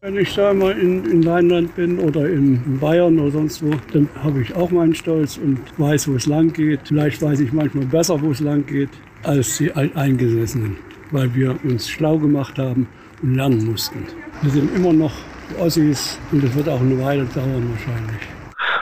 Wenn ich da mal in, in Rheinland bin oder in Bayern oder sonst wo, dann habe ich auch meinen Stolz und weiß, wo es lang geht. Vielleicht weiß ich manchmal besser, wo es lang geht, als die Eingesessenen, weil wir uns schlau gemacht haben und lernen mussten. Wir sind immer noch Ossis und es wird auch eine Weile dauern wahrscheinlich.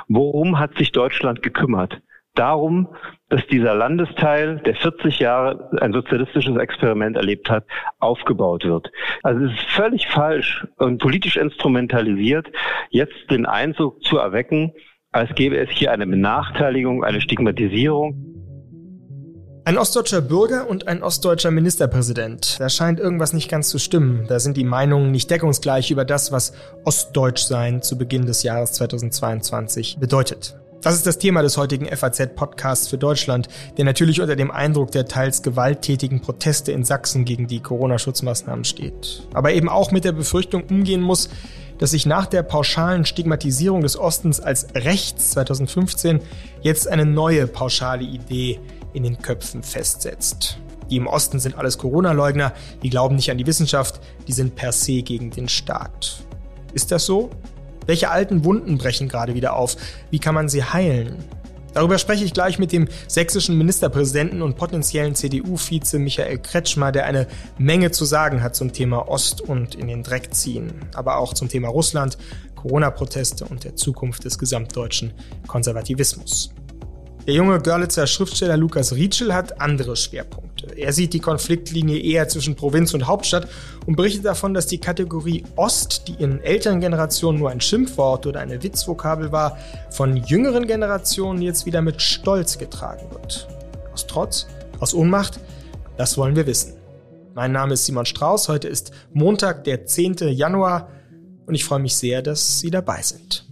Worum hat sich Deutschland gekümmert? Darum, dass dieser Landesteil, der 40 Jahre ein sozialistisches Experiment erlebt hat, aufgebaut wird. Also es ist völlig falsch und politisch instrumentalisiert, jetzt den Eindruck zu erwecken, als gäbe es hier eine Benachteiligung, eine Stigmatisierung. Ein ostdeutscher Bürger und ein ostdeutscher Ministerpräsident. Da scheint irgendwas nicht ganz zu stimmen. Da sind die Meinungen nicht deckungsgleich über das, was Ostdeutschsein zu Beginn des Jahres 2022 bedeutet. Das ist das Thema des heutigen FAZ-Podcasts für Deutschland, der natürlich unter dem Eindruck der teils gewalttätigen Proteste in Sachsen gegen die Corona-Schutzmaßnahmen steht. Aber eben auch mit der Befürchtung umgehen muss, dass sich nach der pauschalen Stigmatisierung des Ostens als rechts 2015 jetzt eine neue pauschale Idee in den Köpfen festsetzt. Die im Osten sind alles Corona-Leugner, die glauben nicht an die Wissenschaft, die sind per se gegen den Staat. Ist das so? Welche alten Wunden brechen gerade wieder auf? Wie kann man sie heilen? Darüber spreche ich gleich mit dem sächsischen Ministerpräsidenten und potenziellen CDU-Vize Michael Kretschmer, der eine Menge zu sagen hat zum Thema Ost und in den Dreck ziehen, aber auch zum Thema Russland, Corona-Proteste und der Zukunft des gesamtdeutschen Konservativismus. Der junge Görlitzer Schriftsteller Lukas Rietschel hat andere Schwerpunkte. Er sieht die Konfliktlinie eher zwischen Provinz und Hauptstadt und berichtet davon, dass die Kategorie Ost, die in älteren Generationen nur ein Schimpfwort oder eine Witzvokabel war, von jüngeren Generationen jetzt wieder mit Stolz getragen wird. Aus Trotz? Aus Ohnmacht? Das wollen wir wissen. Mein Name ist Simon Strauß. Heute ist Montag, der 10. Januar und ich freue mich sehr, dass Sie dabei sind.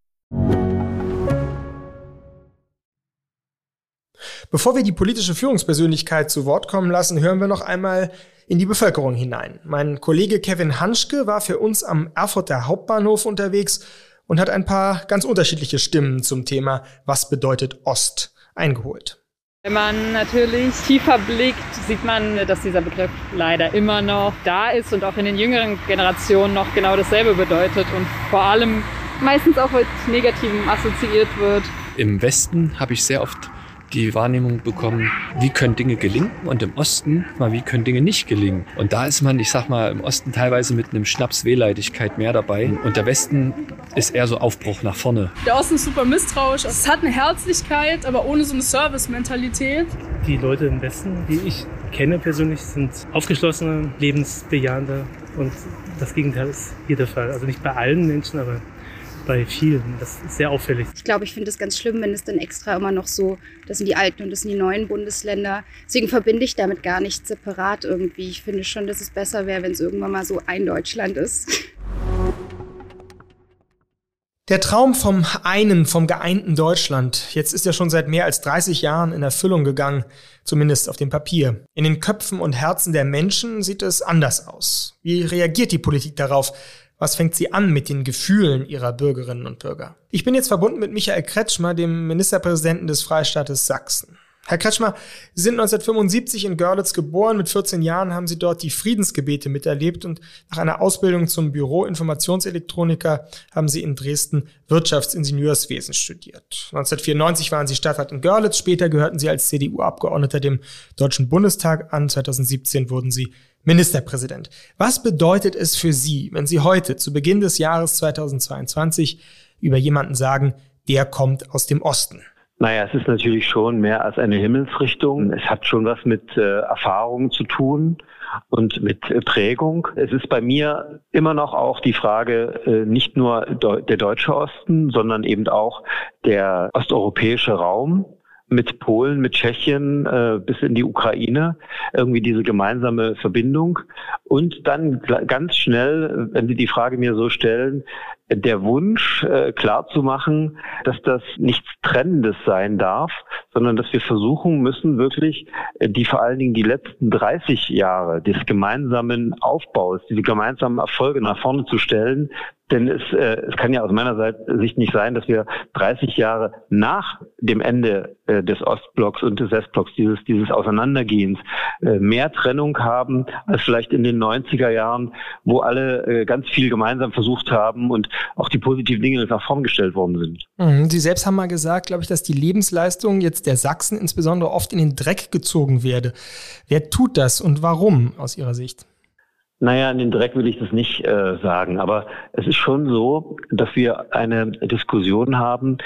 Bevor wir die politische Führungspersönlichkeit zu Wort kommen lassen, hören wir noch einmal in die Bevölkerung hinein. Mein Kollege Kevin Hanschke war für uns am Erfurter Hauptbahnhof unterwegs und hat ein paar ganz unterschiedliche Stimmen zum Thema Was bedeutet Ost eingeholt. Wenn man natürlich tiefer blickt, sieht man, dass dieser Begriff leider immer noch da ist und auch in den jüngeren Generationen noch genau dasselbe bedeutet und vor allem meistens auch mit Negativem assoziiert wird. Im Westen habe ich sehr oft die Wahrnehmung bekommen, wie können Dinge gelingen und im Osten mal, wie können Dinge nicht gelingen. Und da ist man, ich sag mal, im Osten teilweise mit einem Schnaps Wehleidigkeit mehr dabei und der Westen ist eher so Aufbruch nach vorne. Der Osten ist super misstrauisch. Es hat eine Herzlichkeit, aber ohne so eine Service-Mentalität. Die Leute im Westen, die ich kenne persönlich, sind aufgeschlossene, lebensbejahende und das Gegenteil ist hier der Fall. Also nicht bei allen Menschen, aber bei vielen. Das ist sehr auffällig. Ich glaube, ich finde es ganz schlimm, wenn es dann extra immer noch so, das sind die alten und das sind die neuen Bundesländer. Deswegen verbinde ich damit gar nicht separat irgendwie. Ich finde schon, dass es besser wäre, wenn es irgendwann mal so ein Deutschland ist. Der Traum vom einen, vom geeinten Deutschland, jetzt ist er schon seit mehr als 30 Jahren in Erfüllung gegangen, zumindest auf dem Papier. In den Köpfen und Herzen der Menschen sieht es anders aus. Wie reagiert die Politik darauf? Was fängt sie an mit den Gefühlen ihrer Bürgerinnen und Bürger? Ich bin jetzt verbunden mit Michael Kretschmer, dem Ministerpräsidenten des Freistaates Sachsen. Herr Kretschmer, Sie sind 1975 in Görlitz geboren. Mit 14 Jahren haben Sie dort die Friedensgebete miterlebt und nach einer Ausbildung zum Büro-Informationselektroniker haben Sie in Dresden Wirtschaftsingenieurswesen studiert. 1994 waren Sie Stadtrat in Görlitz. Später gehörten Sie als CDU-Abgeordneter dem Deutschen Bundestag an. 2017 wurden Sie Ministerpräsident. Was bedeutet es für Sie, wenn Sie heute zu Beginn des Jahres 2022 über jemanden sagen, der kommt aus dem Osten? Naja, es ist natürlich schon mehr als eine Himmelsrichtung. Es hat schon was mit äh, Erfahrung zu tun und mit äh, Prägung. Es ist bei mir immer noch auch die Frage, äh, nicht nur der deutsche Osten, sondern eben auch der osteuropäische Raum mit Polen, mit Tschechien äh, bis in die Ukraine, irgendwie diese gemeinsame Verbindung. Und dann ganz schnell, wenn Sie die Frage mir so stellen, der Wunsch äh, klar zu machen, dass das nichts Trennendes sein darf, sondern dass wir versuchen müssen, wirklich äh, die vor allen Dingen die letzten 30 Jahre des gemeinsamen Aufbaus, diese gemeinsamen Erfolge nach vorne zu stellen, denn es, äh, es kann ja aus meiner Sicht nicht sein, dass wir 30 Jahre nach dem Ende äh, des Ostblocks und des Westblocks, dieses, dieses Auseinandergehens, äh, mehr Trennung haben als vielleicht in den 90er Jahren, wo alle äh, ganz viel gemeinsam versucht haben und auch die positiven Dinge nach vorn gestellt worden sind. Mhm. Sie selbst haben mal gesagt, glaube ich, dass die Lebensleistung jetzt der Sachsen insbesondere oft in den Dreck gezogen werde. Wer tut das und warum aus Ihrer Sicht? Naja, in den Dreck will ich das nicht äh, sagen, aber es ist schon so, dass wir eine Diskussion haben,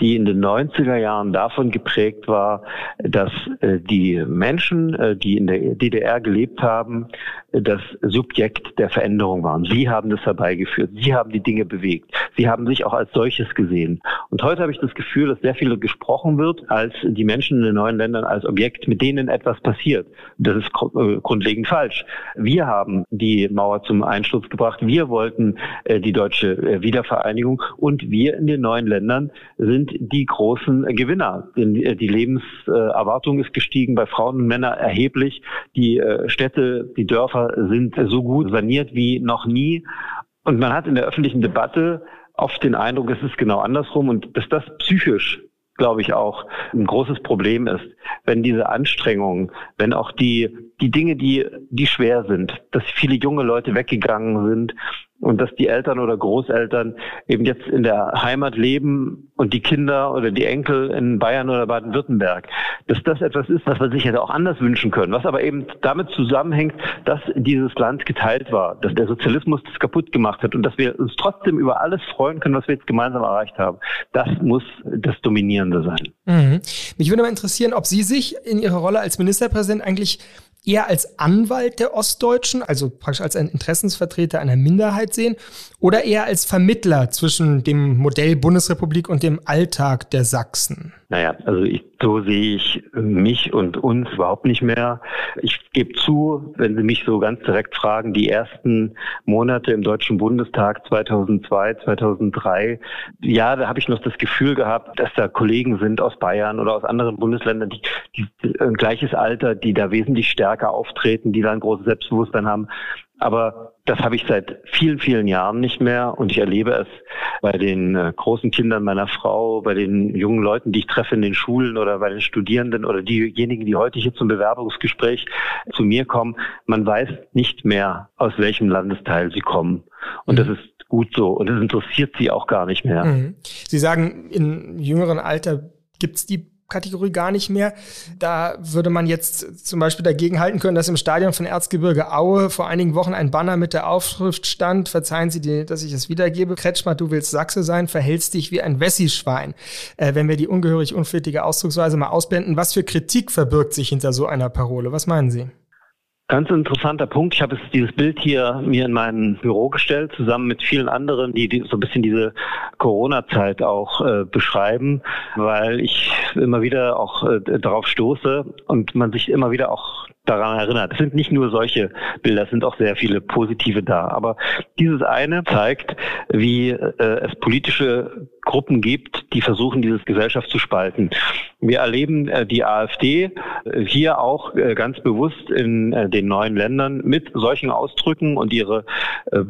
die in den 90er Jahren davon geprägt war, dass äh, die Menschen, äh, die in der DDR gelebt haben, das Subjekt der Veränderung waren. Sie haben das herbeigeführt. Sie haben die Dinge bewegt. Sie haben sich auch als solches gesehen. Und heute habe ich das Gefühl, dass sehr viel gesprochen wird als die Menschen in den neuen Ländern als Objekt, mit denen etwas passiert. Das ist grundlegend falsch. Wir haben die Mauer zum Einsturz gebracht. Wir wollten die deutsche Wiedervereinigung und wir in den neuen Ländern sind die großen Gewinner. Äh, die Lebenserwartung ist gestiegen bei Frauen und Männern erheblich. Die äh, Städte, die Dörfer sind so gut saniert wie noch nie. Und man hat in der öffentlichen Debatte oft den Eindruck, es ist genau andersrum und dass das psychisch glaube ich auch ein großes Problem ist, wenn diese Anstrengungen, wenn auch die die Dinge, die die schwer sind, dass viele junge Leute weggegangen sind und dass die Eltern oder Großeltern eben jetzt in der Heimat leben und die Kinder oder die Enkel in Bayern oder Baden-Württemberg, dass das etwas ist, was man sich hätte auch anders wünschen können, was aber eben damit zusammenhängt, dass dieses Land geteilt war, dass der Sozialismus das kaputt gemacht hat und dass wir uns trotzdem über alles freuen können, was wir jetzt gemeinsam erreicht haben. Das muss das Dominierende sein. Mhm. Mich würde mal interessieren, ob Sie sich in Ihrer Rolle als Ministerpräsident eigentlich eher als Anwalt der Ostdeutschen, also praktisch als ein Interessensvertreter einer Minderheit sehen, oder eher als Vermittler zwischen dem Modell Bundesrepublik und dem Alltag der Sachsen? Naja, also ich, so sehe ich mich und uns überhaupt nicht mehr. Ich gebe zu, wenn Sie mich so ganz direkt fragen, die ersten Monate im Deutschen Bundestag 2002, 2003, ja, da habe ich noch das Gefühl gehabt, dass da Kollegen sind aus Bayern oder aus anderen Bundesländern, die, die ein gleiches Alter, die da wesentlich stärker auftreten, die da ein großes Selbstbewusstsein haben. Aber das habe ich seit vielen, vielen Jahren nicht mehr und ich erlebe es bei den äh, großen Kindern meiner Frau, bei den jungen Leuten, die ich treffe in den Schulen oder bei den Studierenden oder diejenigen, die heute hier zum Bewerbungsgespräch zu mir kommen. Man weiß nicht mehr, aus welchem Landesteil sie kommen. Und das mhm. ist gut so und es interessiert sie auch gar nicht mehr. Mhm. Sie sagen, in jüngeren Alter gibt es die Kategorie gar nicht mehr. Da würde man jetzt zum Beispiel dagegen halten können, dass im Stadion von Erzgebirge Aue vor einigen Wochen ein Banner mit der Aufschrift stand, verzeihen Sie, dir, dass ich es wiedergebe, Kretschmer, du willst Sachse sein, verhältst dich wie ein Wessi-Schwein. Äh, wenn wir die ungehörig unflätige Ausdrucksweise mal ausblenden, was für Kritik verbirgt sich hinter so einer Parole? Was meinen Sie? Ganz interessanter Punkt. Ich habe jetzt dieses Bild hier mir in mein Büro gestellt, zusammen mit vielen anderen, die, so ein bisschen diese Corona-Zeit auch äh, beschreiben, weil ich immer wieder auch äh, darauf stoße und man sich immer wieder auch daran erinnert. Es sind nicht nur solche Bilder, es sind auch sehr viele positive da. Aber dieses eine zeigt, wie äh, es politische Gruppen gibt, die versuchen, diese Gesellschaft zu spalten. Wir erleben äh, die AfD äh, hier auch äh, ganz bewusst in den neuen Ländern mit solchen Ausdrücken und ihre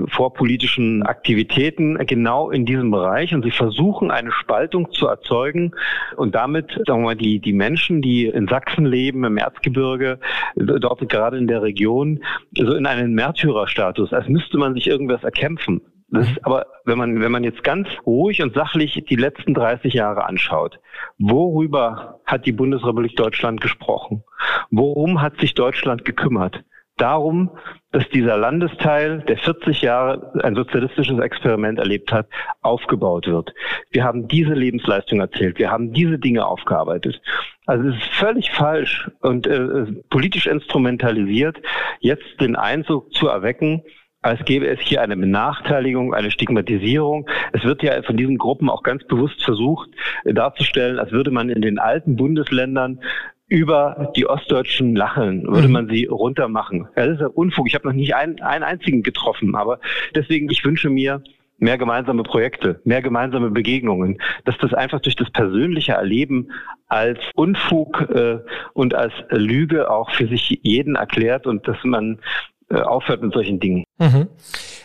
vorpolitischen Aktivitäten genau in diesem Bereich. Und sie versuchen, eine Spaltung zu erzeugen und damit, sagen wir mal, die, die Menschen, die in Sachsen leben, im Erzgebirge, dort gerade in der Region, so in einen Märtyrerstatus, als müsste man sich irgendwas erkämpfen. Das ist aber, wenn man, wenn man jetzt ganz ruhig und sachlich die letzten 30 Jahre anschaut, worüber hat die Bundesrepublik Deutschland gesprochen? Worum hat sich Deutschland gekümmert? Darum, dass dieser Landesteil, der 40 Jahre ein sozialistisches Experiment erlebt hat, aufgebaut wird. Wir haben diese Lebensleistung erzählt. Wir haben diese Dinge aufgearbeitet. Also es ist völlig falsch und äh, politisch instrumentalisiert, jetzt den Eindruck zu erwecken, als gäbe es hier eine Benachteiligung, eine Stigmatisierung. Es wird ja von diesen Gruppen auch ganz bewusst versucht äh, darzustellen, als würde man in den alten Bundesländern über die Ostdeutschen lachen, würde mhm. man sie runtermachen. Ja, das ist ja Unfug. Ich habe noch nicht einen, einen einzigen getroffen, aber deswegen, ich wünsche mir, mehr gemeinsame Projekte, mehr gemeinsame Begegnungen, dass das einfach durch das persönliche Erleben als Unfug äh, und als Lüge auch für sich jeden erklärt und dass man äh, aufhört mit solchen Dingen. Mhm.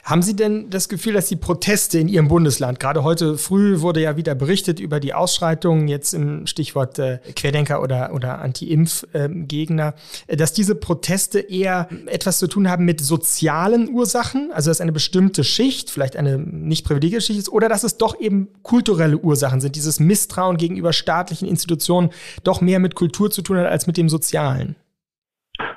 Haben Sie denn das Gefühl, dass die Proteste in Ihrem Bundesland, gerade heute früh wurde ja wieder berichtet über die Ausschreitungen, jetzt im Stichwort äh, Querdenker oder, oder Anti-Impf-Gegner, äh, dass diese Proteste eher etwas zu tun haben mit sozialen Ursachen, also dass eine bestimmte Schicht, vielleicht eine nicht privilegierte Schicht ist, oder dass es doch eben kulturelle Ursachen sind, dieses Misstrauen gegenüber staatlichen Institutionen doch mehr mit Kultur zu tun hat als mit dem Sozialen?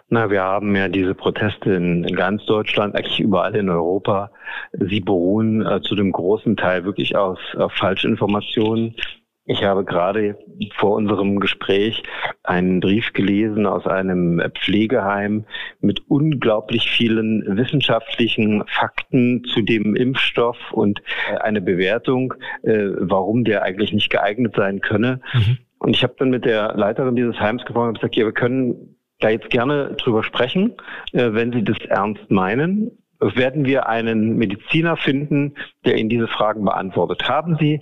Na, wir haben ja diese Proteste in, in ganz Deutschland, eigentlich überall in Europa. Sie beruhen äh, zu dem großen Teil wirklich aus auf Falschinformationen. Ich habe gerade vor unserem Gespräch einen Brief gelesen aus einem Pflegeheim mit unglaublich vielen wissenschaftlichen Fakten zu dem Impfstoff und äh, eine Bewertung, äh, warum der eigentlich nicht geeignet sein könne. Mhm. Und ich habe dann mit der Leiterin dieses Heims gesprochen und gesagt, ja, wir können da jetzt gerne drüber sprechen, äh, wenn Sie das ernst meinen. Werden wir einen Mediziner finden, der Ihnen diese Fragen beantwortet? Haben Sie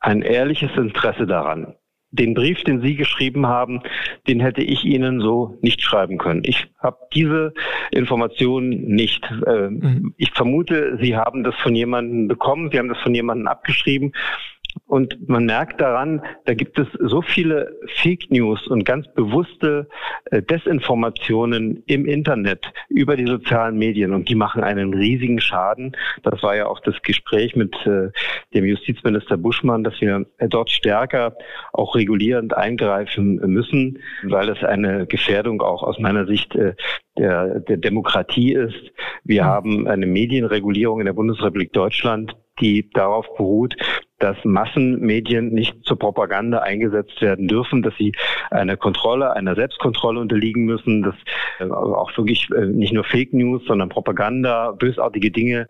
ein ehrliches Interesse daran? Den Brief, den Sie geschrieben haben, den hätte ich Ihnen so nicht schreiben können. Ich habe diese Informationen nicht. Äh, mhm. Ich vermute, Sie haben das von jemandem bekommen, Sie haben das von jemandem abgeschrieben und man merkt daran, da gibt es so viele Fake News und ganz bewusste äh, Desinformationen im Internet über die sozialen Medien und die machen einen riesigen Schaden. Das war ja auch das Gespräch mit äh, dem Justizminister Buschmann, dass wir äh, dort stärker auch regulierend eingreifen müssen, weil es eine Gefährdung auch aus meiner Sicht der, der Demokratie ist. Wir mhm. haben eine Medienregulierung in der Bundesrepublik Deutschland, die darauf beruht, dass Massenmedien nicht zur Propaganda eingesetzt werden dürfen, dass sie einer Kontrolle, einer Selbstkontrolle unterliegen müssen, dass äh, auch wirklich äh, nicht nur Fake News, sondern Propaganda, bösartige Dinge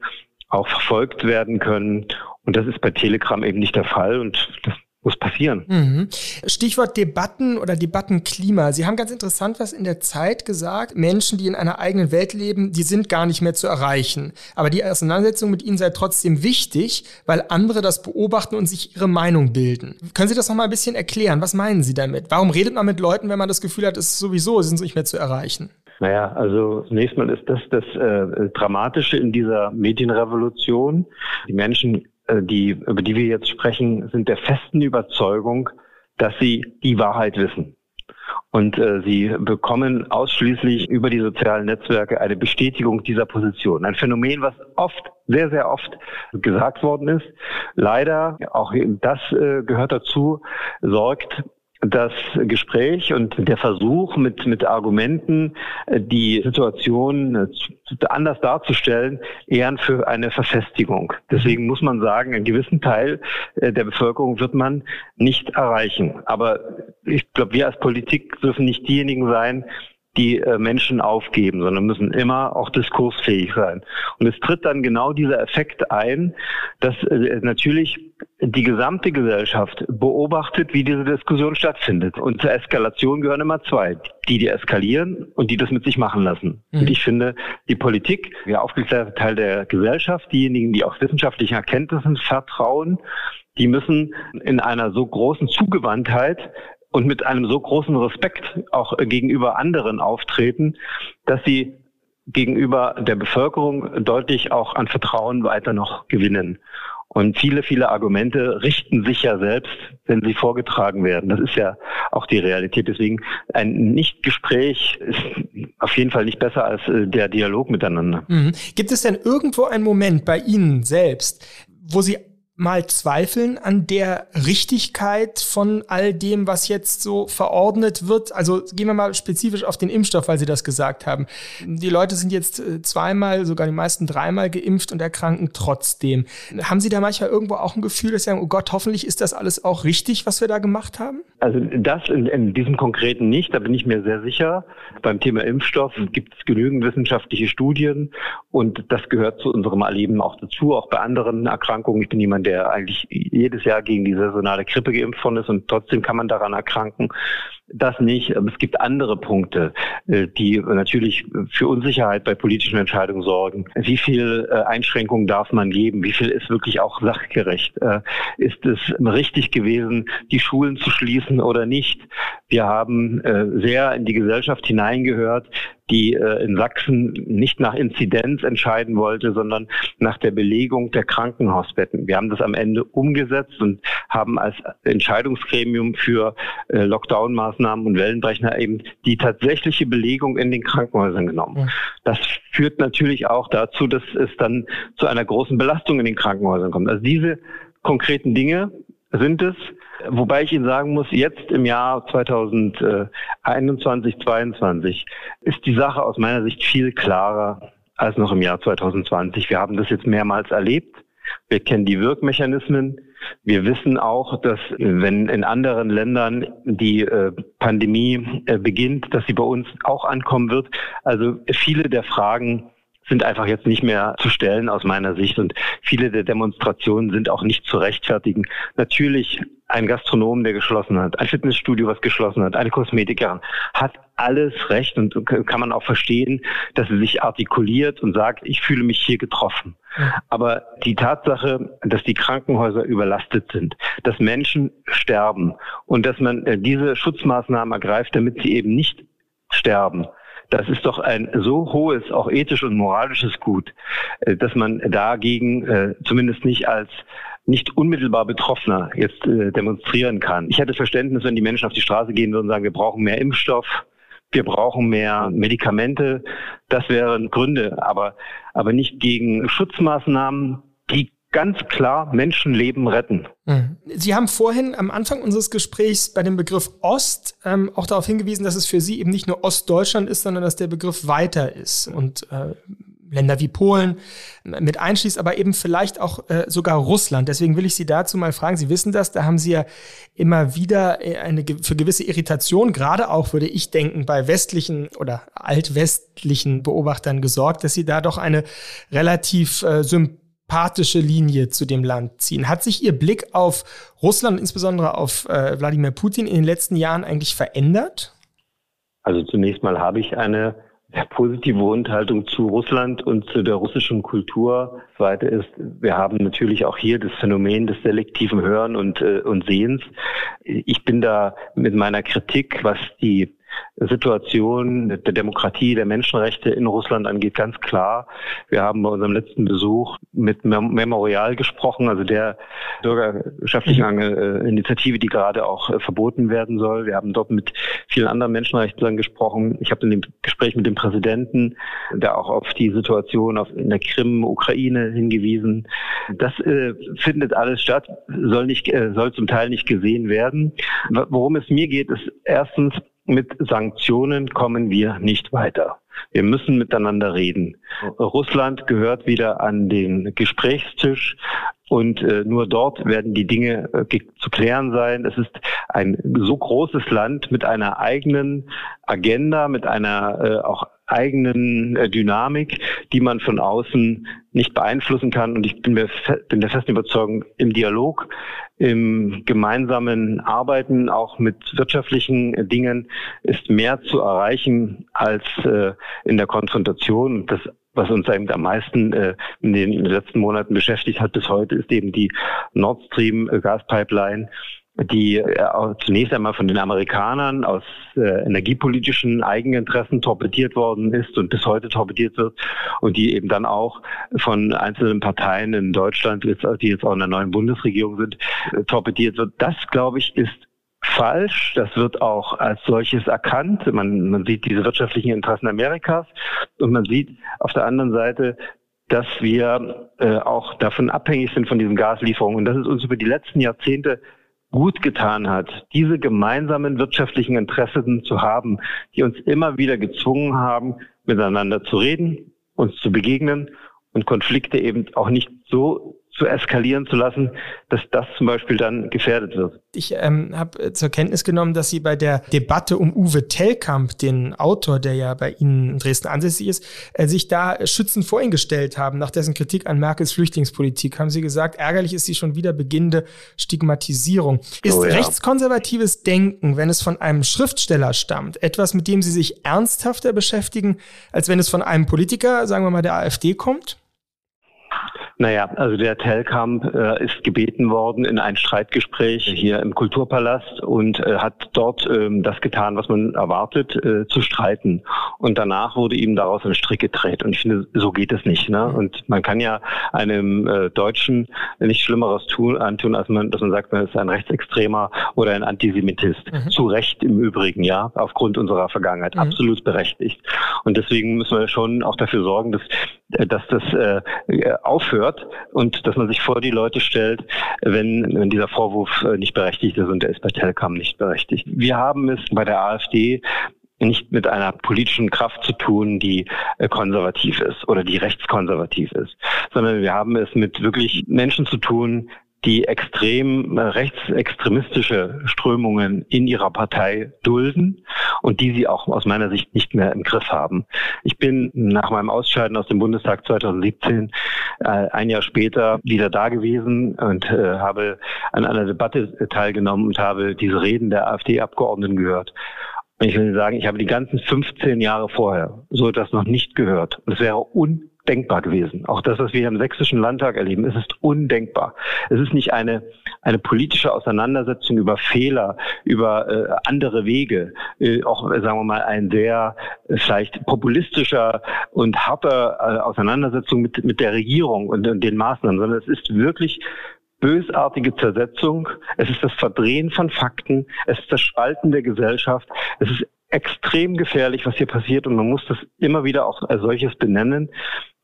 auch verfolgt werden können. Und das ist bei Telegram eben nicht der Fall. Und das muss passieren. Mhm. Stichwort Debatten oder Debattenklima. Sie haben ganz interessant was in der Zeit gesagt. Menschen, die in einer eigenen Welt leben, die sind gar nicht mehr zu erreichen. Aber die Auseinandersetzung mit ihnen sei trotzdem wichtig, weil andere das beobachten und sich ihre Meinung bilden. Können Sie das noch mal ein bisschen erklären? Was meinen Sie damit? Warum redet man mit Leuten, wenn man das Gefühl hat, es ist sowieso, sind sie nicht mehr zu erreichen? Naja, also zunächst mal ist das das äh, Dramatische in dieser Medienrevolution. Die Menschen die, über die wir jetzt sprechen, sind der festen Überzeugung, dass sie die Wahrheit wissen. Und äh, sie bekommen ausschließlich über die sozialen Netzwerke eine Bestätigung dieser Position. Ein Phänomen, was oft, sehr, sehr oft gesagt worden ist. Leider, auch das äh, gehört dazu, sorgt das Gespräch und der Versuch mit, mit Argumenten äh, die Situation äh, anders darzustellen, eher für eine Verfestigung. Deswegen muss man sagen, einen gewissen Teil äh, der Bevölkerung wird man nicht erreichen. Aber ich glaube, wir als Politik dürfen nicht diejenigen sein, die äh, Menschen aufgeben, sondern müssen immer auch diskursfähig sein. Und es tritt dann genau dieser Effekt ein, dass äh, natürlich die gesamte Gesellschaft beobachtet, wie diese Diskussion stattfindet. Und zur Eskalation gehören immer zwei. Die, die eskalieren und die das mit sich machen lassen. Mhm. Und ich finde, die Politik, der aufgeklärte Teil der Gesellschaft, diejenigen, die auf wissenschaftlichen Erkenntnissen vertrauen, die müssen in einer so großen Zugewandtheit und mit einem so großen Respekt auch gegenüber anderen auftreten, dass sie gegenüber der Bevölkerung deutlich auch an Vertrauen weiter noch gewinnen. Und viele, viele Argumente richten sich ja selbst, wenn sie vorgetragen werden. Das ist ja auch die Realität. Deswegen ein Nichtgespräch ist auf jeden Fall nicht besser als äh, der Dialog miteinander. Mhm. Gibt es denn irgendwo einen Moment bei Ihnen selbst, wo Sie mal zweifeln an der Richtigkeit von all dem, was jetzt so verordnet wird? Also gehen wir mal spezifisch auf den Impfstoff, weil Sie das gesagt haben. Die Leute sind jetzt äh, zweimal, sogar die meisten dreimal geimpft und erkranken trotzdem. Haben Sie da manchmal irgendwo auch ein Gefühl, dass Sie sagen, oh Gott, hoffentlich ist das alles auch richtig, was wir da gemacht haben? Also das in, in, diesem konkreten nicht, da bin ich mir sehr sicher. Beim Thema Impfstoff gibt es genügend wissenschaftliche Studien und das gehört zu unserem Erleben auch dazu, auch bei anderen Erkrankungen. Ich bin jemand, der eigentlich jedes Jahr gegen die saisonale Grippe geimpft worden ist und trotzdem kann man daran erkranken. Das nicht, aber es gibt andere Punkte, äh, die natürlich für Unsicherheit bei politischen Entscheidungen sorgen. Wie viel äh, Einschränkungen darf man geben? Wie viel ist wirklich auch sachgerecht? Äh, ist es richtig gewesen, die Schulen zu schließen oder nicht? Wir haben sehr in die Gesellschaft hineingehört, die äh, in Sachsen nicht nach Inzidenz entscheiden wollte, sondern nach der Belegung der Krankenhausbetten. Wir haben das am Ende umgesetzt und haben als Entscheidungsgremium für äh, Lockdown-Maßnahmen und Wellenbrecher eben die tatsächliche Belegung in den Krankenhäusern genommen. Das führt natürlich auch dazu, dass es dann zu einer großen Belastung in den Krankenhäusern kommt. Also diese konkreten Dinge sind es. Wobei ich Ihnen sagen muss, jetzt im Jahr 2021, 2022 ist die Sache aus meiner Sicht viel klarer als noch im Jahr 2020. Wir haben das jetzt mehrmals erlebt. Wir kennen die Wirkmechanismen. Wir wissen auch, dass wenn in anderen Ländern die äh, Pandemie äh, beginnt, dass sie bei uns auch ankommen wird. Also viele der Fragen sind einfach jetzt nicht mehr zu stellen aus meiner Sicht und viele der Demonstrationen sind auch nicht zu rechtfertigen. Natürlich ein Gastronom, der geschlossen hat, ein Fitnessstudio, was geschlossen hat, eine Kosmetikerin, hat alles recht und kann man auch verstehen, dass sie sich artikuliert und sagt, ich fühle mich hier getroffen. Aber die Tatsache, dass die Krankenhäuser überlastet sind, dass Menschen sterben und dass man äh, diese Schutzmaßnahmen ergreift, damit sie eben nicht sterben, das ist doch ein so hohes, auch ethisch und moralisches Gut, äh, dass man dagegen äh, zumindest nicht als nicht unmittelbar Betroffener jetzt äh, demonstrieren kann. Ich hätte Verständnis, wenn die Menschen auf die Straße gehen würden und sagen, wir brauchen mehr Impfstoff, wir brauchen mehr Medikamente. Das wären Gründe, aber, aber nicht gegen Schutzmaßnahmen, die ganz klar Menschenleben retten. Mhm. Sie haben vorhin am Anfang unseres Gesprächs bei dem Begriff Ost ähm, auch darauf hingewiesen, dass es für Sie eben nicht nur Ostdeutschland ist, sondern dass der Begriff weiter ist und äh, Länder wie Polen mit einschließt, aber eben vielleicht auch äh, sogar Russland. Deswegen will ich Sie dazu mal fragen. Sie wissen das, da haben Sie ja immer wieder äh, eine für gewisse Irritation, gerade auch würde ich denken, bei westlichen oder altwestlichen Beobachtern gesorgt, dass Sie da doch eine relativ äh, sympathische Linie zu dem Land ziehen. Hat sich Ihr Blick auf Russland, insbesondere auf äh, Wladimir Putin, in den letzten Jahren eigentlich verändert? Also zunächst mal habe ich eine positive Grundhaltung zu Russland und zu der russischen Kultur. Zweite ist, wir haben natürlich auch hier das Phänomen des selektiven Hören und, äh, und Sehens. Ich bin da mit meiner Kritik, was die Situation der Demokratie, der Menschenrechte in Russland angeht, ganz klar. Wir haben bei unserem letzten Besuch mit Memorial gesprochen, also der bürgerschaftlichen mhm. äh, Initiative, die gerade auch äh, verboten werden soll. Wir haben dort mit vielen anderen Menschenrechtlern gesprochen. Ich habe in dem Gespräch mit dem Präsidenten, der auch auf die Situation auf, in der Krim, Ukraine hingewiesen. Das äh, findet alles statt, soll nicht, äh, soll zum Teil nicht gesehen werden. Worum es mir geht, ist erstens, mit Sanktionen kommen wir nicht weiter. Wir müssen miteinander reden. Russland gehört wieder an den Gesprächstisch und äh, nur dort werden die Dinge äh, zu klären sein. Es ist ein so großes Land mit einer eigenen Agenda, mit einer äh, auch eigenen äh, Dynamik, die man von außen nicht beeinflussen kann. Und ich bin, mir bin der festen Überzeugung, im Dialog, im gemeinsamen Arbeiten, auch mit wirtschaftlichen Dingen, ist mehr zu erreichen als äh, in der Konfrontation. Das was uns eben am meisten äh, in den letzten Monaten beschäftigt hat bis heute, ist eben die Nord Stream Gaspipeline die äh, zunächst einmal von den Amerikanern aus äh, energiepolitischen Eigeninteressen torpediert worden ist und bis heute torpediert wird und die eben dann auch von einzelnen Parteien in Deutschland, die jetzt auch in der neuen Bundesregierung sind, äh, torpediert wird. Das, glaube ich, ist falsch. Das wird auch als solches erkannt. Man, man sieht diese wirtschaftlichen Interessen Amerikas und man sieht auf der anderen Seite, dass wir äh, auch davon abhängig sind von diesen Gaslieferungen. Und das ist uns über die letzten Jahrzehnte gut getan hat, diese gemeinsamen wirtschaftlichen Interessen zu haben, die uns immer wieder gezwungen haben, miteinander zu reden, uns zu begegnen und Konflikte eben auch nicht so zu eskalieren zu lassen, dass das zum Beispiel dann gefährdet wird. Ich ähm, habe zur Kenntnis genommen, dass Sie bei der Debatte um Uwe Tellkamp, den Autor, der ja bei Ihnen in Dresden ansässig ist, äh, sich da schützend vor ihn gestellt haben, nach dessen Kritik an Merkels Flüchtlingspolitik. Haben Sie gesagt, ärgerlich ist die schon wieder beginnende Stigmatisierung. Ist oh, ja. rechtskonservatives Denken, wenn es von einem Schriftsteller stammt, etwas, mit dem Sie sich ernsthafter beschäftigen, als wenn es von einem Politiker, sagen wir mal der AfD, kommt? Naja, also der Telkamp äh, ist gebeten worden in ein Streitgespräch hier im Kulturpalast und äh, hat dort ähm, das getan, was man erwartet, äh, zu streiten. Und danach wurde ihm daraus ein Strick gedreht. Und ich finde, so geht es nicht. Ne? Und man kann ja einem äh, Deutschen nicht Schlimmeres tun, antun, als man, dass man sagt, man ist ein Rechtsextremer oder ein Antisemitist. Mhm. Zu Recht im Übrigen, ja, aufgrund unserer Vergangenheit. Mhm. Absolut berechtigt. Und deswegen müssen wir schon auch dafür sorgen, dass dass das äh, aufhört und dass man sich vor die Leute stellt, wenn, wenn dieser Vorwurf äh, nicht berechtigt ist und der ist bei Telekom nicht berechtigt. Wir haben es bei der AfD nicht mit einer politischen Kraft zu tun, die äh, konservativ ist oder die rechtskonservativ ist, sondern wir haben es mit wirklich Menschen zu tun, die extrem äh, rechtsextremistische Strömungen in ihrer Partei dulden und die sie auch aus meiner Sicht nicht mehr im Griff haben. Ich bin nach meinem Ausscheiden aus dem Bundestag 2017 äh, ein Jahr später wieder da gewesen und äh, habe an einer Debatte teilgenommen und habe diese Reden der AfD-Abgeordneten gehört. Und ich will sagen, ich habe die ganzen 15 Jahre vorher so etwas noch nicht gehört. Es wäre un denkbar gewesen. Auch das, was wir im Sächsischen Landtag erleben, es ist undenkbar. Es ist nicht eine, eine politische Auseinandersetzung über Fehler, über äh, andere Wege, äh, auch, sagen wir mal, ein sehr äh, vielleicht populistischer und harter äh, Auseinandersetzung mit, mit der Regierung und, und den Maßnahmen, sondern es ist wirklich bösartige Zersetzung, es ist das Verdrehen von Fakten, es ist das Spalten der Gesellschaft, es ist extrem gefährlich, was hier passiert und man muss das immer wieder auch als solches benennen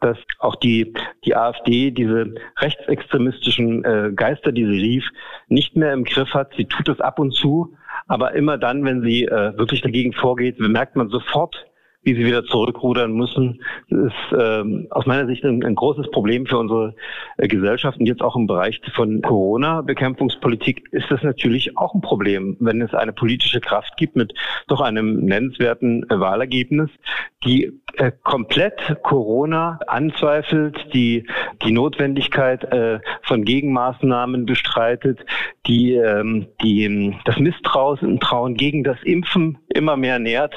dass auch die, die AfD diese rechtsextremistischen äh, Geister, die sie rief, nicht mehr im Griff hat. Sie tut es ab und zu, aber immer dann, wenn sie äh, wirklich dagegen vorgeht, bemerkt man sofort, wie sie wieder zurückrudern müssen, ist ähm, aus meiner Sicht ein, ein, großes Problem für unsere äh. Und jetzt auch im Bereich von Corona-Bekämpfungspolitik ist das natürlich auch ein Problem, wenn es eine politische Kraft gibt mit doch einem nennenswerten äh, Wahlergebnis, die äh, komplett Corona anzweifelt, die die Notwendigkeit äh, von Gegenmaßnahmen bestreitet, die, ähm, die das Misstrauen gegen das Impfen immer mehr nährt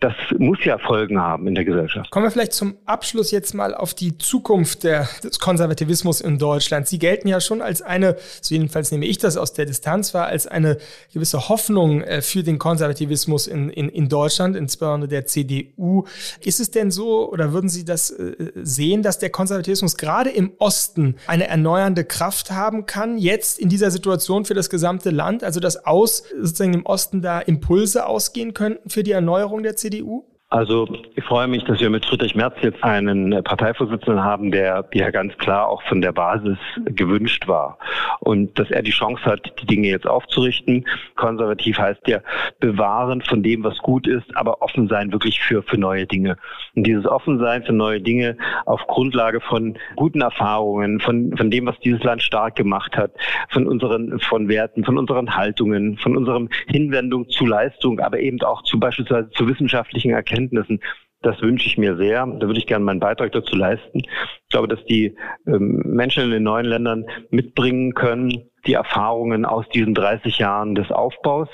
das muss ja Folgen haben in der Gesellschaft. Kommen wir vielleicht zum Abschluss jetzt mal auf die Zukunft der, des Konservativismus in Deutschland. Sie gelten ja schon als eine, so jedenfalls nehme ich das aus der Distanz wahr, als eine gewisse Hoffnung äh, für den Konservativismus in, in, in Deutschland, insbesondere der CDU. Ist es denn so, oder würden Sie das äh, sehen, dass der Konservativismus gerade im Osten eine erneuernde Kraft haben kann, jetzt in dieser Situation für das gesamte Land? Also dass aus sozusagen im Osten da Impulse ausgehen könnten für die Erneuerung der CDU? CDU? Also ich freue mich, dass wir mit Friedrich Merz jetzt einen Parteivorsitzenden haben, der ja ganz klar auch von der Basis gewünscht war. Und dass er die Chance hat, die Dinge jetzt aufzurichten. Konservativ heißt ja bewahren von dem, was gut ist, aber offen sein wirklich für, für neue Dinge. Und dieses Offensein für neue Dinge auf Grundlage von guten Erfahrungen, von, von dem, was dieses Land stark gemacht hat, von unseren, von Werten, von unseren Haltungen, von unserem Hinwendung zu Leistung, aber eben auch zu beispielsweise zu wissenschaftlichen Erkenntnissen Erkenntnissen. Das wünsche ich mir sehr. Da würde ich gerne meinen Beitrag dazu leisten. Ich glaube, dass die ähm, Menschen in den neuen Ländern mitbringen können, die Erfahrungen aus diesen 30 Jahren des Aufbaus,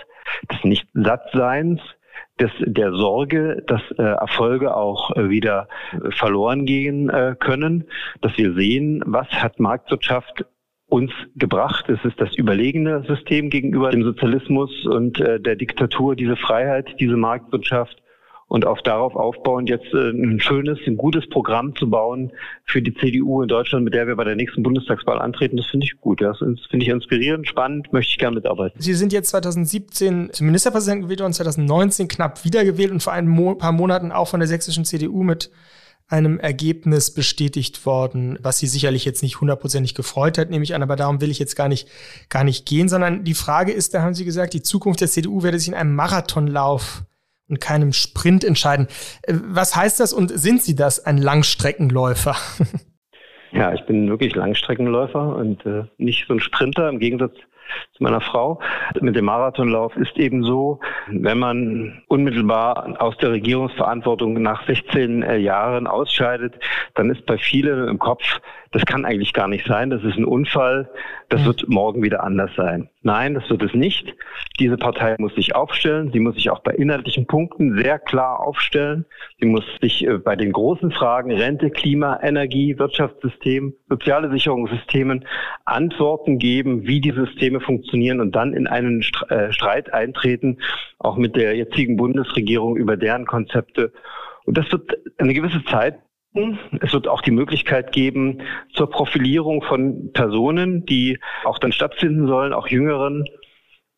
des Nicht-Sattseins, des, der Sorge, dass äh, Erfolge auch äh, wieder äh, verloren gehen äh, können, dass wir sehen, was hat Marktwirtschaft uns gebracht. Es ist das überlegene System gegenüber dem Sozialismus und äh, der Diktatur, diese Freiheit, diese Marktwirtschaft und auf darauf aufbauend jetzt äh, ein schönes, ein gutes Programm zu bauen für die CDU in Deutschland, mit der wir bei der nächsten Bundestagswahl antreten, das finde ich gut. Das finde ich inspirierend, spannend, möchte ich gerne mitarbeiten. Sie sind jetzt 2017 zum Ministerpräsidenten gewählt und 2019 knapp wiedergewählt und vor ein paar Monaten auch von der sächsischen CDU mit einem Ergebnis bestätigt worden, was sie sicherlich jetzt nicht hundertprozentig gefreut hat, nehme ich an, aber darum will ich jetzt gar nicht, gar nicht gehen, sondern die Frage ist, da haben Sie gesagt, die Zukunft der CDU werde sich in einem Marathonlauf und keinem Sprint entscheiden. Äh, was heißt das und sind Sie das, ein Langstreckenläufer? Ja, ich bin wirklich Langstreckenläufer und äh, nicht so ein Sprinter im Gegensatz zu meiner Frau. Mit dem Marathonlauf ist eben so, wenn man unmittelbar aus der Regierungsverantwortung nach 16 äh, Jahren ausscheidet, dann ist bei vielen im Kopf, das kann eigentlich gar nicht sein, das ist ein Unfall, das wird morgen wieder anders sein. Nein, das wird es nicht. Diese Partei muss sich aufstellen, sie muss sich auch bei inhaltlichen Punkten sehr klar aufstellen. Sie muss sich äh, bei den großen Fragen Rente, Klima, Energie, Wirtschaftssystem, soziale Sicherungssystemen Antworten geben, wie die Systeme funktionieren und dann in einen äh, Streit eintreten, auch mit der jetzigen Bundesregierung über deren Konzepte. Und das wird eine gewisse Zeit es wird auch die Möglichkeit geben zur Profilierung von Personen, die auch dann stattfinden sollen, auch Jüngeren.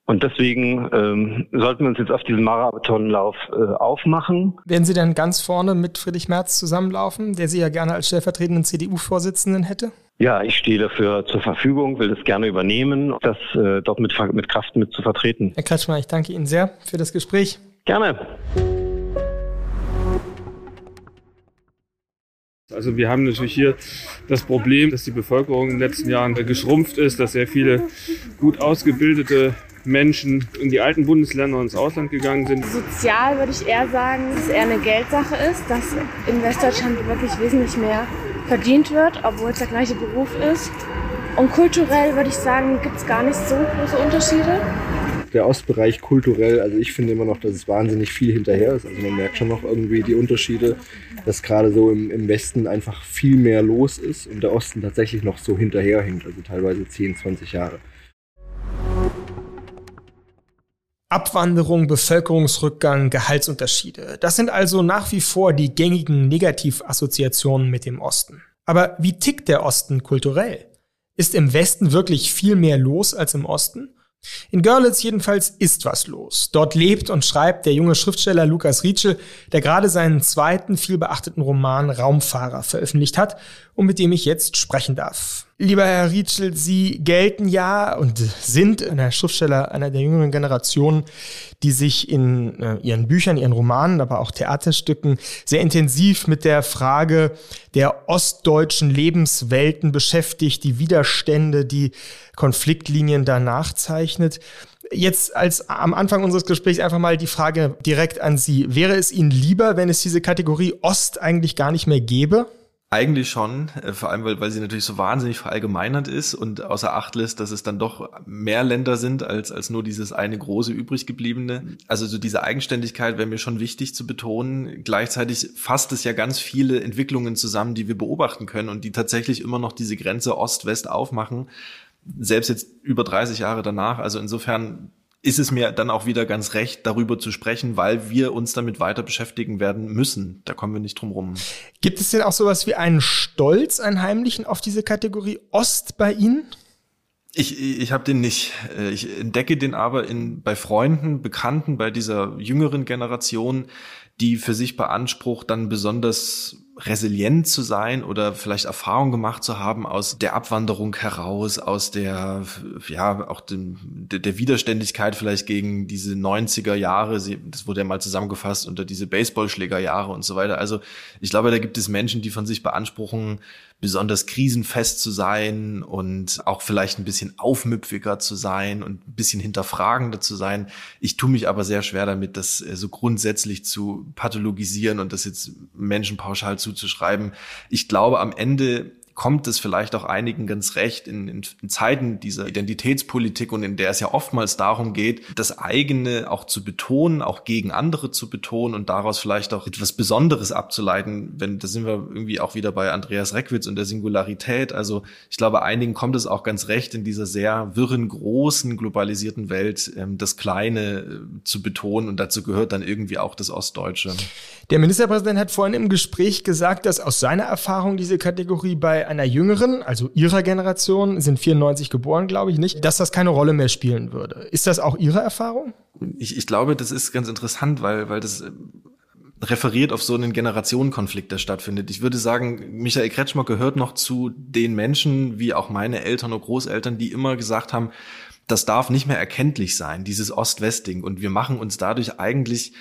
Und deswegen ähm, sollten wir uns jetzt auf diesen Marathonlauf äh, aufmachen. Werden Sie dann ganz vorne mit Friedrich Merz zusammenlaufen, der Sie ja gerne als stellvertretenden CDU-Vorsitzenden hätte? Ja, ich stehe dafür zur Verfügung, will das gerne übernehmen, das äh, dort mit, mit Kraft mit zu vertreten. Herr Kretschmer, ich danke Ihnen sehr für das Gespräch. Gerne. Also wir haben natürlich hier das Problem, dass die Bevölkerung in den letzten Jahren geschrumpft ist, dass sehr viele gut ausgebildete Menschen in die alten Bundesländer und ins Ausland gegangen sind. Sozial würde ich eher sagen, dass es eher eine Geldsache ist, dass in Westdeutschland wirklich wesentlich mehr verdient wird, obwohl es der gleiche Beruf ist. Und kulturell würde ich sagen, gibt es gar nicht so große Unterschiede der Ostbereich kulturell, also ich finde immer noch, dass es wahnsinnig viel hinterher ist. Also man merkt schon noch irgendwie die Unterschiede, dass gerade so im, im Westen einfach viel mehr los ist und der Osten tatsächlich noch so hinterherhinkt, also teilweise 10, 20 Jahre. Abwanderung, Bevölkerungsrückgang, Gehaltsunterschiede. Das sind also nach wie vor die gängigen Negativassoziationen mit dem Osten. Aber wie tickt der Osten kulturell? Ist im Westen wirklich viel mehr los als im Osten? In Görlitz jedenfalls ist was los. Dort lebt und schreibt der junge Schriftsteller Lukas Rietschel, der gerade seinen zweiten vielbeachteten Roman Raumfahrer veröffentlicht hat und mit dem ich jetzt sprechen darf. Lieber Herr Rietschel, Sie gelten ja und sind ein Schriftsteller einer der jüngeren Generationen, die sich in äh, ihren Büchern, ihren Romanen, aber auch Theaterstücken sehr intensiv mit der Frage der ostdeutschen Lebenswelten beschäftigt, die Widerstände, die Konfliktlinien danach zeichnet. Jetzt als am Anfang unseres Gesprächs einfach mal die Frage direkt an Sie. Wäre es Ihnen lieber, wenn es diese Kategorie Ost eigentlich gar nicht mehr gäbe? Eigentlich schon, äh, vor allem weil, weil sie natürlich so wahnsinnig verallgemeinert ist und außer Acht lässt, dass es dann doch mehr Länder sind als, als nur dieses eine große übrig gebliebene. Also so diese Eigenständigkeit wäre mir schon wichtig zu betonen. Gleichzeitig fasst es ja ganz viele Entwicklungen zusammen, die wir beobachten können und die tatsächlich immer noch diese Grenze Ost-West aufmachen. Selbst jetzt über 30 Jahre danach. Also insofern ist es mir dann auch wieder ganz recht, darüber zu sprechen, weil wir uns damit weiter beschäftigen werden müssen. Da kommen wir nicht drum rum. Gibt es denn auch sowas wie einen Stolz, einen heimlichen auf diese Kategorie Ost bei Ihnen? Ich, ich habe den nicht. Äh, ich entdecke den aber in, bei Freunden, Bekannten, bei dieser jüngeren Generation, die für sich beansprucht, dann besonders resilient zu sein oder vielleicht Erfahrung gemacht zu haben aus der Abwanderung heraus, aus der, ja, auch dem, der Widerständigkeit vielleicht gegen diese 90er Jahre, das wurde ja mal zusammengefasst unter diese Baseballschlägerjahre und so weiter. Also ich glaube, da gibt es Menschen, die von sich beanspruchen, besonders krisenfest zu sein und auch vielleicht ein bisschen aufmüpfiger zu sein und ein bisschen hinterfragender zu sein. Ich tue mich aber sehr schwer damit, das äh, so grundsätzlich zu pathologisieren und das jetzt Menschen pauschal zuzuschreiben. Ich glaube, am Ende kommt es vielleicht auch einigen ganz recht in, in, in, Zeiten dieser Identitätspolitik und in der es ja oftmals darum geht, das eigene auch zu betonen, auch gegen andere zu betonen und daraus vielleicht auch etwas Besonderes abzuleiten. Wenn, da sind wir irgendwie auch wieder bei Andreas Reckwitz und der Singularität. Also ich glaube, einigen kommt es auch ganz recht, in dieser sehr wirren, großen, globalisierten Welt ähm, das Kleine äh, zu betonen und dazu gehört dann irgendwie auch das Ostdeutsche. Der Ministerpräsident hat vorhin im Gespräch gesagt, dass aus seiner Erfahrung diese Kategorie bei einer jüngeren, also ihrer Generation, sind 94 geboren, glaube ich nicht, dass das keine Rolle mehr spielen würde. Ist das auch Ihre Erfahrung? Ich, ich glaube, das ist ganz interessant, weil, weil das äh, referiert auf so einen Generationenkonflikt, der stattfindet. Ich würde sagen, Michael Kretschmer gehört noch zu den Menschen, wie auch meine Eltern und Großeltern, die immer gesagt haben, das darf nicht mehr erkenntlich sein, dieses Ost-West-Ding. Und wir machen uns dadurch eigentlich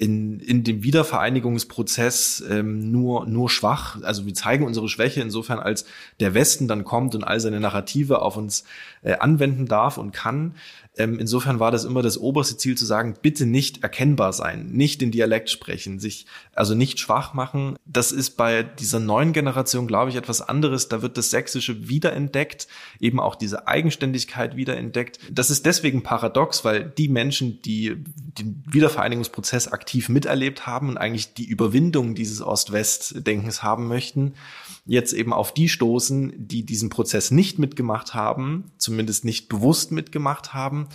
in, in dem Wiedervereinigungsprozess ähm, nur, nur schwach. Also wir zeigen unsere Schwäche insofern, als der Westen dann kommt und all seine Narrative auf uns äh, anwenden darf und kann. Ähm, insofern war das immer das oberste Ziel zu sagen, bitte nicht erkennbar sein, nicht den Dialekt sprechen, sich also nicht schwach machen. Das ist bei dieser neuen Generation, glaube ich, etwas anderes. Da wird das Sächsische wiederentdeckt, eben auch diese Eigenständigkeit wiederentdeckt. Das ist deswegen paradox, weil die Menschen, die den Wiedervereinigungsprozess aktiv miterlebt haben und eigentlich die Überwindung dieses Ost-West-Denkens haben möchten, jetzt eben auf die stoßen, die diesen Prozess nicht mitgemacht haben, zumindest nicht bewusst mitgemacht haben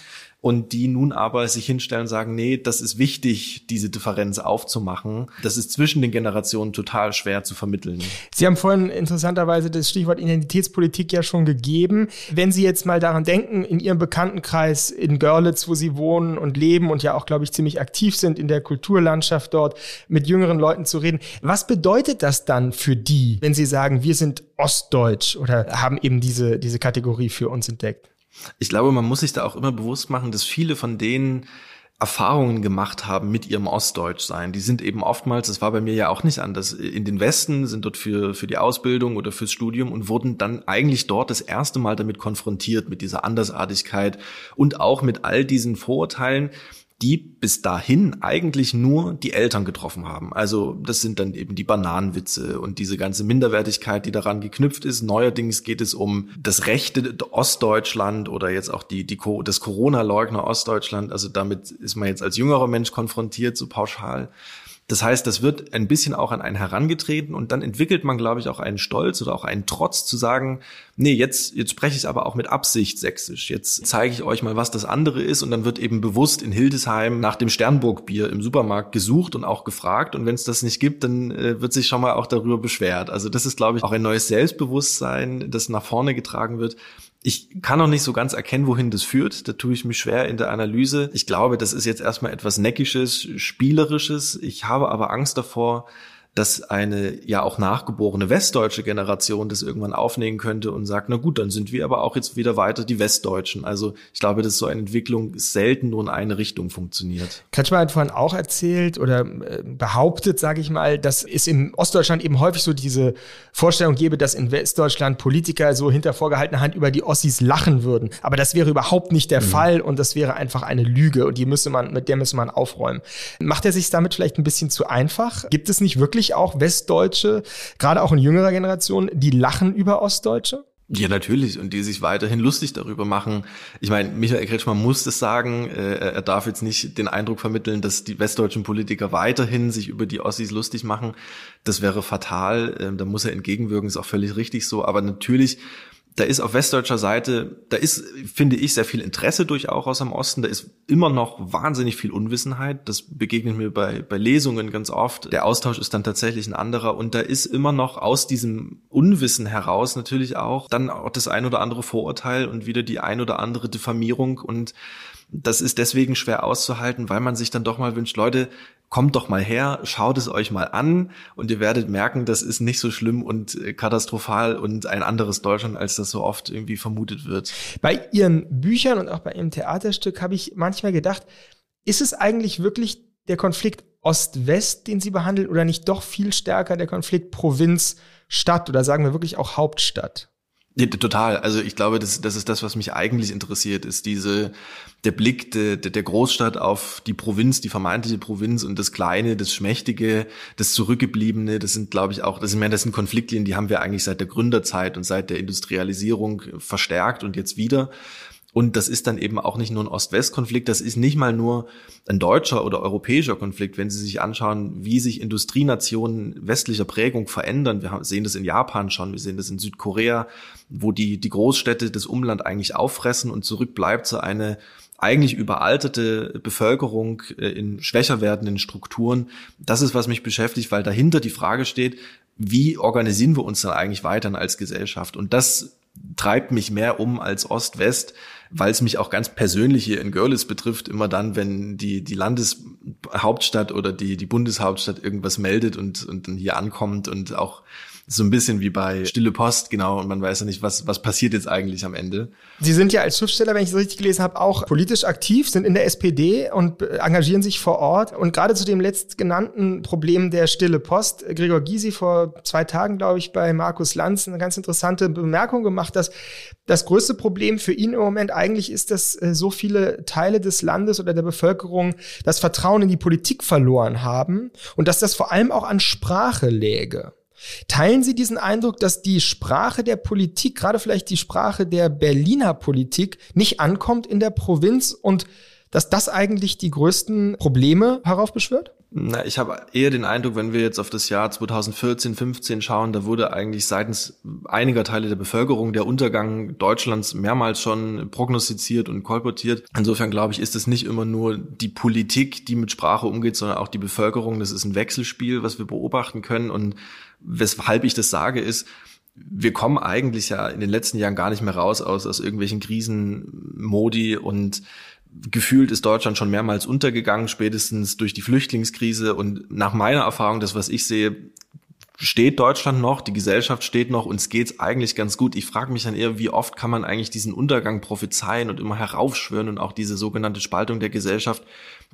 und die nun aber sich hinstellen und sagen, nee, das ist wichtig, diese Differenz aufzumachen. Das ist zwischen den Generationen total schwer zu vermitteln. Sie haben vorhin interessanterweise das Stichwort Identitätspolitik ja schon gegeben. Wenn Sie jetzt mal daran denken, in Ihrem Bekanntenkreis in Görlitz, wo Sie wohnen und leben und ja auch, glaube ich, ziemlich aktiv sind in der Kulturlandschaft dort, mit jüngeren Leuten zu reden, was bedeutet das dann für die, wenn Sie sagen, wir sind ostdeutsch oder haben eben diese, diese Kategorie für uns entdeckt? Ich glaube, man muss sich da auch immer bewusst machen, dass viele von denen Erfahrungen gemacht haben mit ihrem Ostdeutschsein. Die sind eben oftmals, das war bei mir ja auch nicht anders, in den Westen, sind dort für, für die Ausbildung oder fürs Studium und wurden dann eigentlich dort das erste Mal damit konfrontiert, mit dieser Andersartigkeit und auch mit all diesen Vorurteilen, die bis dahin eigentlich nur die Eltern getroffen haben. Also das sind dann eben die Bananenwitze und diese ganze Minderwertigkeit, die daran geknüpft ist. Neuerdings geht es um das rechte Ostdeutschland oder jetzt auch die, die das Corona-Leugner Ostdeutschland. Also damit ist man jetzt als jüngerer Mensch konfrontiert, so pauschal. Das heißt, das wird ein bisschen auch an einen herangetreten und dann entwickelt man, glaube ich, auch einen Stolz oder auch einen Trotz zu sagen, nee, jetzt, jetzt spreche ich aber auch mit Absicht sächsisch. Jetzt zeige ich euch mal, was das andere ist und dann wird eben bewusst in Hildesheim nach dem Sternburg-Bier im Supermarkt gesucht und auch gefragt und wenn es das nicht gibt, dann äh, wird sich schon mal auch darüber beschwert. Also das ist, glaube ich, auch ein neues Selbstbewusstsein, das nach vorne getragen wird ich kann noch nicht so ganz erkennen, wohin das führt. Da tue ich mich schwer in der Analyse. Ich glaube, das ist jetzt erstmal etwas Neckisches, Spielerisches. Ich habe aber Angst davor, dass eine ja auch nachgeborene westdeutsche Generation das irgendwann aufnehmen könnte und sagt, na gut, dann sind wir aber auch jetzt wieder weiter die Westdeutschen. Also ich glaube, dass so eine Entwicklung selten nur in eine Richtung funktioniert. Kretschmer hat vorhin auch erzählt oder äh, behauptet, sage ich mal, dass es im Ostdeutschland eben häufig so diese Vorstellung gäbe, dass in Westdeutschland Politiker so hinter vorgehaltener Hand über die Ossis lachen würden. Aber das wäre überhaupt nicht der mhm. Fall und das wäre einfach eine Lüge und die müsse man, mit der müsse man aufräumen. Macht er sich damit vielleicht ein bisschen zu einfach? Gibt es nicht wirklich natürlich auch Westdeutsche, gerade auch in jüngerer Generation, die lachen über Ostdeutsche? Ja, natürlich. Und die sich weiterhin lustig darüber machen. Ich meine, Michael Kretschmann muss das sagen. Äh, er darf jetzt nicht den Eindruck vermitteln, dass die westdeutschen Politiker weiterhin sich über die Ossis lustig machen. Das wäre fatal. Ähm, da muss er entgegenwirken, ist auch völlig richtig so. Aber natürlich da ist auf westdeutscher Seite, da ist, finde ich, sehr viel Interesse durchaus am Osten. Da ist immer noch wahnsinnig viel Unwissenheit. Das begegnet mir bei, bei Lesungen ganz oft. Der Austausch ist dann tatsächlich ein anderer. Und da ist immer noch aus diesem Unwissen heraus natürlich auch dann auch das ein oder andere Vorurteil und wieder die ein oder andere Diffamierung. Und das ist deswegen schwer auszuhalten, weil man sich dann doch mal wünscht, Leute, kommt doch mal her, schaut es euch mal an und ihr werdet merken, das ist nicht so schlimm und äh, katastrophal und ein anderes Deutschland, als das so oft irgendwie vermutet wird. Bei Ihren Büchern und auch bei Ihrem Theaterstück habe ich manchmal gedacht, ist es eigentlich wirklich der Konflikt Ost-West, den Sie behandeln, oder nicht doch viel stärker der Konflikt Provinz-Stadt oder sagen wir wirklich auch Hauptstadt? Total. Also ich glaube, das, das ist das, was mich eigentlich interessiert, ist diese der Blick de, de, der Großstadt auf die Provinz, die vermeintliche Provinz und das Kleine, das Schmächtige, das Zurückgebliebene. Das sind, glaube ich, auch, das sind, das sind Konfliktlinien, die haben wir eigentlich seit der Gründerzeit und seit der Industrialisierung verstärkt und jetzt wieder. Und das ist dann eben auch nicht nur ein Ost-West-Konflikt, das ist nicht mal nur ein deutscher oder europäischer Konflikt. Wenn Sie sich anschauen, wie sich Industrienationen westlicher Prägung verändern, wir sehen das in Japan schon, wir sehen das in Südkorea, wo die, die Großstädte das Umland eigentlich auffressen und zurück bleibt so eine eigentlich überalterte Bevölkerung äh, in schwächer werdenden Strukturen. Das ist, was mich beschäftigt, weil dahinter die Frage steht, wie organisieren wir uns dann eigentlich weiter als Gesellschaft? Und das treibt mich mehr um als Ost-West, weil es mich auch ganz persönlich hier in Görlitz betrifft, immer dann, wenn die, die Landeshauptstadt oder die, die Bundeshauptstadt irgendwas meldet und, und dann hier ankommt und auch so ein bisschen wie bei Stille Post, genau, und man weiß ja nicht, was, was passiert jetzt eigentlich am Ende. Sie sind ja als Schriftsteller, wenn ich es richtig gelesen habe, auch politisch aktiv, sind in der SPD und engagieren sich vor Ort. Und gerade zu dem letztgenannten Problem der Stille Post, Gregor Gysi vor zwei Tagen, glaube ich, bei Markus Lanz eine ganz interessante Bemerkung gemacht, dass das größte Problem für ihn im Moment eigentlich ist, dass äh, so viele Teile des Landes oder der Bevölkerung das Vertrauen in die Politik verloren haben und dass das vor allem auch an Sprache läge. Teilen Sie diesen Eindruck, dass die Sprache der Politik, gerade vielleicht die Sprache der Berliner Politik, nicht ankommt in der Provinz und dass das eigentlich die größten Probleme heraufbeschwört? Na, ich habe eher den Eindruck, wenn wir jetzt auf das Jahr 2014, 15 schauen, da wurde eigentlich seitens einiger Teile der Bevölkerung der Untergang Deutschlands mehrmals schon prognostiziert und kolportiert. Insofern glaube ich, ist es nicht immer nur die Politik, die mit Sprache umgeht, sondern auch die Bevölkerung. Das ist ein Wechselspiel, was wir beobachten können. Und weshalb ich das sage, ist, wir kommen eigentlich ja in den letzten Jahren gar nicht mehr raus aus, aus irgendwelchen Krisenmodi und gefühlt ist Deutschland schon mehrmals untergegangen, spätestens durch die Flüchtlingskrise. Und nach meiner Erfahrung, das, was ich sehe, steht Deutschland noch, die Gesellschaft steht noch, uns geht's eigentlich ganz gut. Ich frage mich dann eher, wie oft kann man eigentlich diesen Untergang prophezeien und immer heraufschwören und auch diese sogenannte Spaltung der Gesellschaft,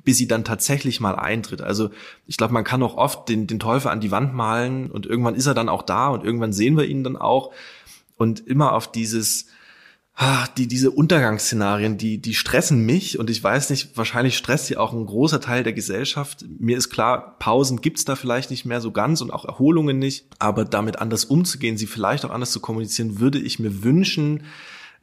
bis sie dann tatsächlich mal eintritt. Also ich glaube, man kann auch oft den, den Teufel an die Wand malen und irgendwann ist er dann auch da und irgendwann sehen wir ihn dann auch. Und immer auf dieses, ah, die, diese Untergangsszenarien, die, die stressen mich und ich weiß nicht, wahrscheinlich stresst sie auch ein großer Teil der Gesellschaft. Mir ist klar, Pausen gibt's da vielleicht nicht mehr so ganz und auch Erholungen nicht, aber damit anders umzugehen, sie vielleicht auch anders zu kommunizieren, würde ich mir wünschen,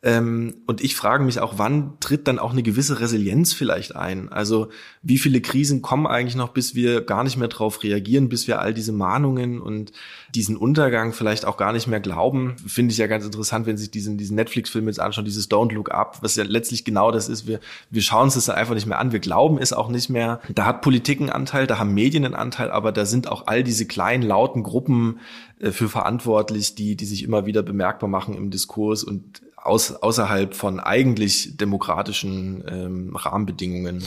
ähm, und ich frage mich auch, wann tritt dann auch eine gewisse Resilienz vielleicht ein? Also wie viele Krisen kommen eigentlich noch, bis wir gar nicht mehr drauf reagieren, bis wir all diese Mahnungen und diesen Untergang vielleicht auch gar nicht mehr glauben? Finde ich ja ganz interessant, wenn sich diesen, diesen Netflix-Film jetzt anschauen, dieses Don't Look Up, was ja letztlich genau das ist. Wir, wir schauen uns das einfach nicht mehr an. Wir glauben es auch nicht mehr. Da hat Politik einen Anteil, da haben Medien einen Anteil, aber da sind auch all diese kleinen, lauten Gruppen äh, für verantwortlich, die, die sich immer wieder bemerkbar machen im Diskurs und aus, außerhalb von eigentlich demokratischen ähm, Rahmenbedingungen.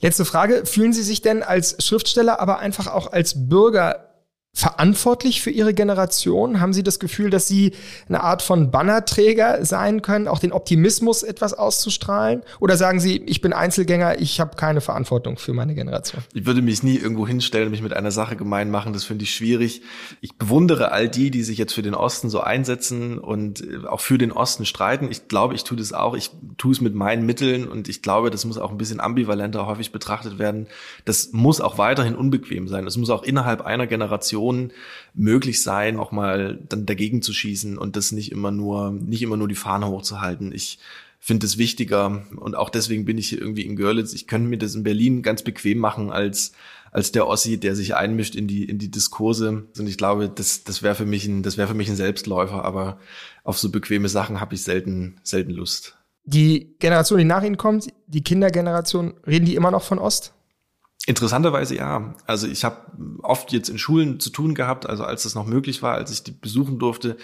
Letzte Frage. Fühlen Sie sich denn als Schriftsteller, aber einfach auch als Bürger verantwortlich für Ihre Generation? Haben Sie das Gefühl, dass Sie eine Art von Bannerträger sein können, auch den Optimismus etwas auszustrahlen? Oder sagen Sie, ich bin Einzelgänger, ich habe keine Verantwortung für meine Generation? Ich würde mich nie irgendwo hinstellen, mich mit einer Sache gemein machen. Das finde ich schwierig. Ich bewundere all die, die sich jetzt für den Osten so einsetzen und äh, auch für den Osten streiten. Ich glaube, ich tue das auch. Ich tue es mit meinen Mitteln und ich glaube, das muss auch ein bisschen ambivalenter häufig betrachtet werden. Das muss auch weiterhin unbequem sein. Das muss auch innerhalb einer Generation Situationen möglich sein, auch mal dann dagegen zu schießen und das nicht immer nur, nicht immer nur die Fahne hochzuhalten. Ich finde es wichtiger und auch deswegen bin ich hier irgendwie in Görlitz. Ich könnte mir das in Berlin ganz bequem machen als als der Ossi, der sich einmischt in die in die Diskurse. Und ich glaube, das das wäre für mich ein das wäre für mich ein Selbstläufer. Aber auf so bequeme Sachen habe ich selten selten Lust. Die Generation, die nach Ihnen kommt, die Kindergeneration, reden die immer noch von Ost? Interessanterweise ja. Also ich habe oft jetzt in Schulen zu tun gehabt, also als es noch möglich war, als ich die besuchen durfte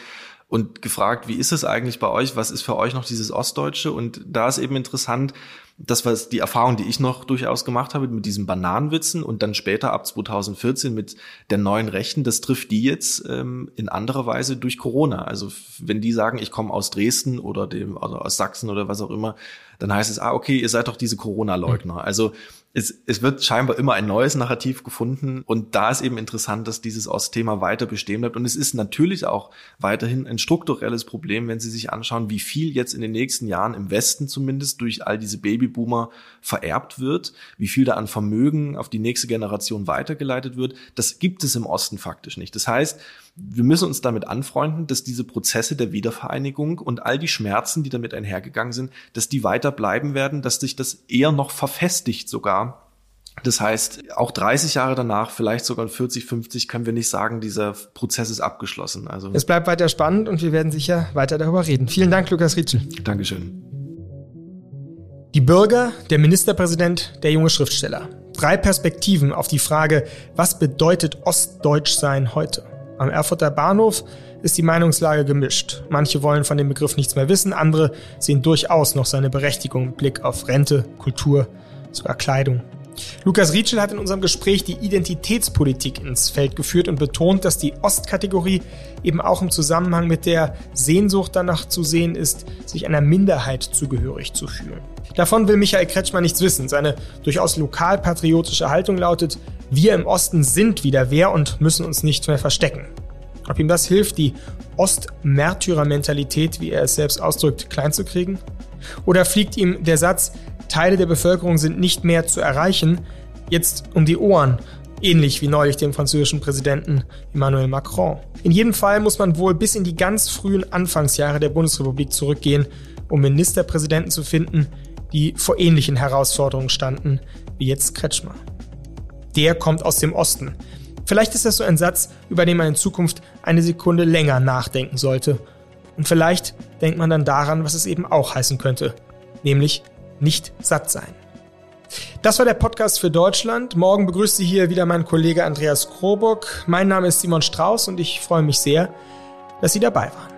und gefragt, wie ist es eigentlich bei euch? Was ist für euch noch dieses Ostdeutsche? Und da ist eben interessant, das war die Erfahrung, die ich noch durchaus gemacht habe mit diesen Bananenwitzen und dann später ab 2014 mit der neuen Rechten, das trifft die jetzt ähm, in anderer Weise durch Corona. Also wenn die sagen, ich komme aus Dresden oder dem oder aus Sachsen oder was auch immer, dann heißt es, ah, okay, ihr seid doch diese Corona-Leugner. Also es, es wird scheinbar immer ein neues Narrativ gefunden. Und da ist eben interessant, dass dieses Ostthema weiter bestehen bleibt. Und es ist natürlich auch weiterhin ein strukturelles Problem, wenn Sie sich anschauen, wie viel jetzt in den nächsten Jahren im Westen zumindest durch all diese Babyboomer vererbt wird, wie viel da an Vermögen auf die nächste Generation weitergeleitet wird. Das gibt es im Osten faktisch nicht. Das heißt, wir müssen uns damit anfreunden, dass diese Prozesse der Wiedervereinigung und all die Schmerzen, die damit einhergegangen sind, dass die weiter bleiben werden, dass sich das eher noch verfestigt sogar. Das heißt, auch 30 Jahre danach, vielleicht sogar 40, 50, können wir nicht sagen, dieser Prozess ist abgeschlossen. Also es bleibt weiter spannend und wir werden sicher weiter darüber reden. Vielen Dank, Lukas Rietschel. Dankeschön. Die Bürger, der Ministerpräsident, der junge Schriftsteller. Drei Perspektiven auf die Frage, was bedeutet Ostdeutsch sein heute? Am Erfurter Bahnhof ist die Meinungslage gemischt. Manche wollen von dem Begriff nichts mehr wissen, andere sehen durchaus noch seine Berechtigung mit Blick auf Rente, Kultur, sogar Kleidung. Lukas Rietschel hat in unserem Gespräch die Identitätspolitik ins Feld geführt und betont, dass die Ostkategorie eben auch im Zusammenhang mit der Sehnsucht danach zu sehen ist, sich einer Minderheit zugehörig zu fühlen. Davon will Michael Kretschmann nichts wissen. Seine durchaus lokalpatriotische Haltung lautet, wir im Osten sind wieder wer und müssen uns nicht mehr verstecken. Ob ihm das hilft, die Ostmärtyrer-Mentalität, wie er es selbst ausdrückt, klein zu kriegen? Oder fliegt ihm der Satz, Teile der Bevölkerung sind nicht mehr zu erreichen, jetzt um die Ohren, ähnlich wie neulich dem französischen Präsidenten Emmanuel Macron. In jedem Fall muss man wohl bis in die ganz frühen Anfangsjahre der Bundesrepublik zurückgehen, um Ministerpräsidenten zu finden, die vor ähnlichen Herausforderungen standen wie jetzt Kretschmer. Der kommt aus dem Osten. Vielleicht ist das so ein Satz, über den man in Zukunft eine Sekunde länger nachdenken sollte. Und vielleicht denkt man dann daran, was es eben auch heißen könnte, nämlich nicht satt sein. Das war der Podcast für Deutschland. Morgen begrüßt Sie hier wieder mein Kollege Andreas Krobock. Mein Name ist Simon Strauß und ich freue mich sehr, dass Sie dabei waren.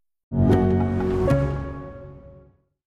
you.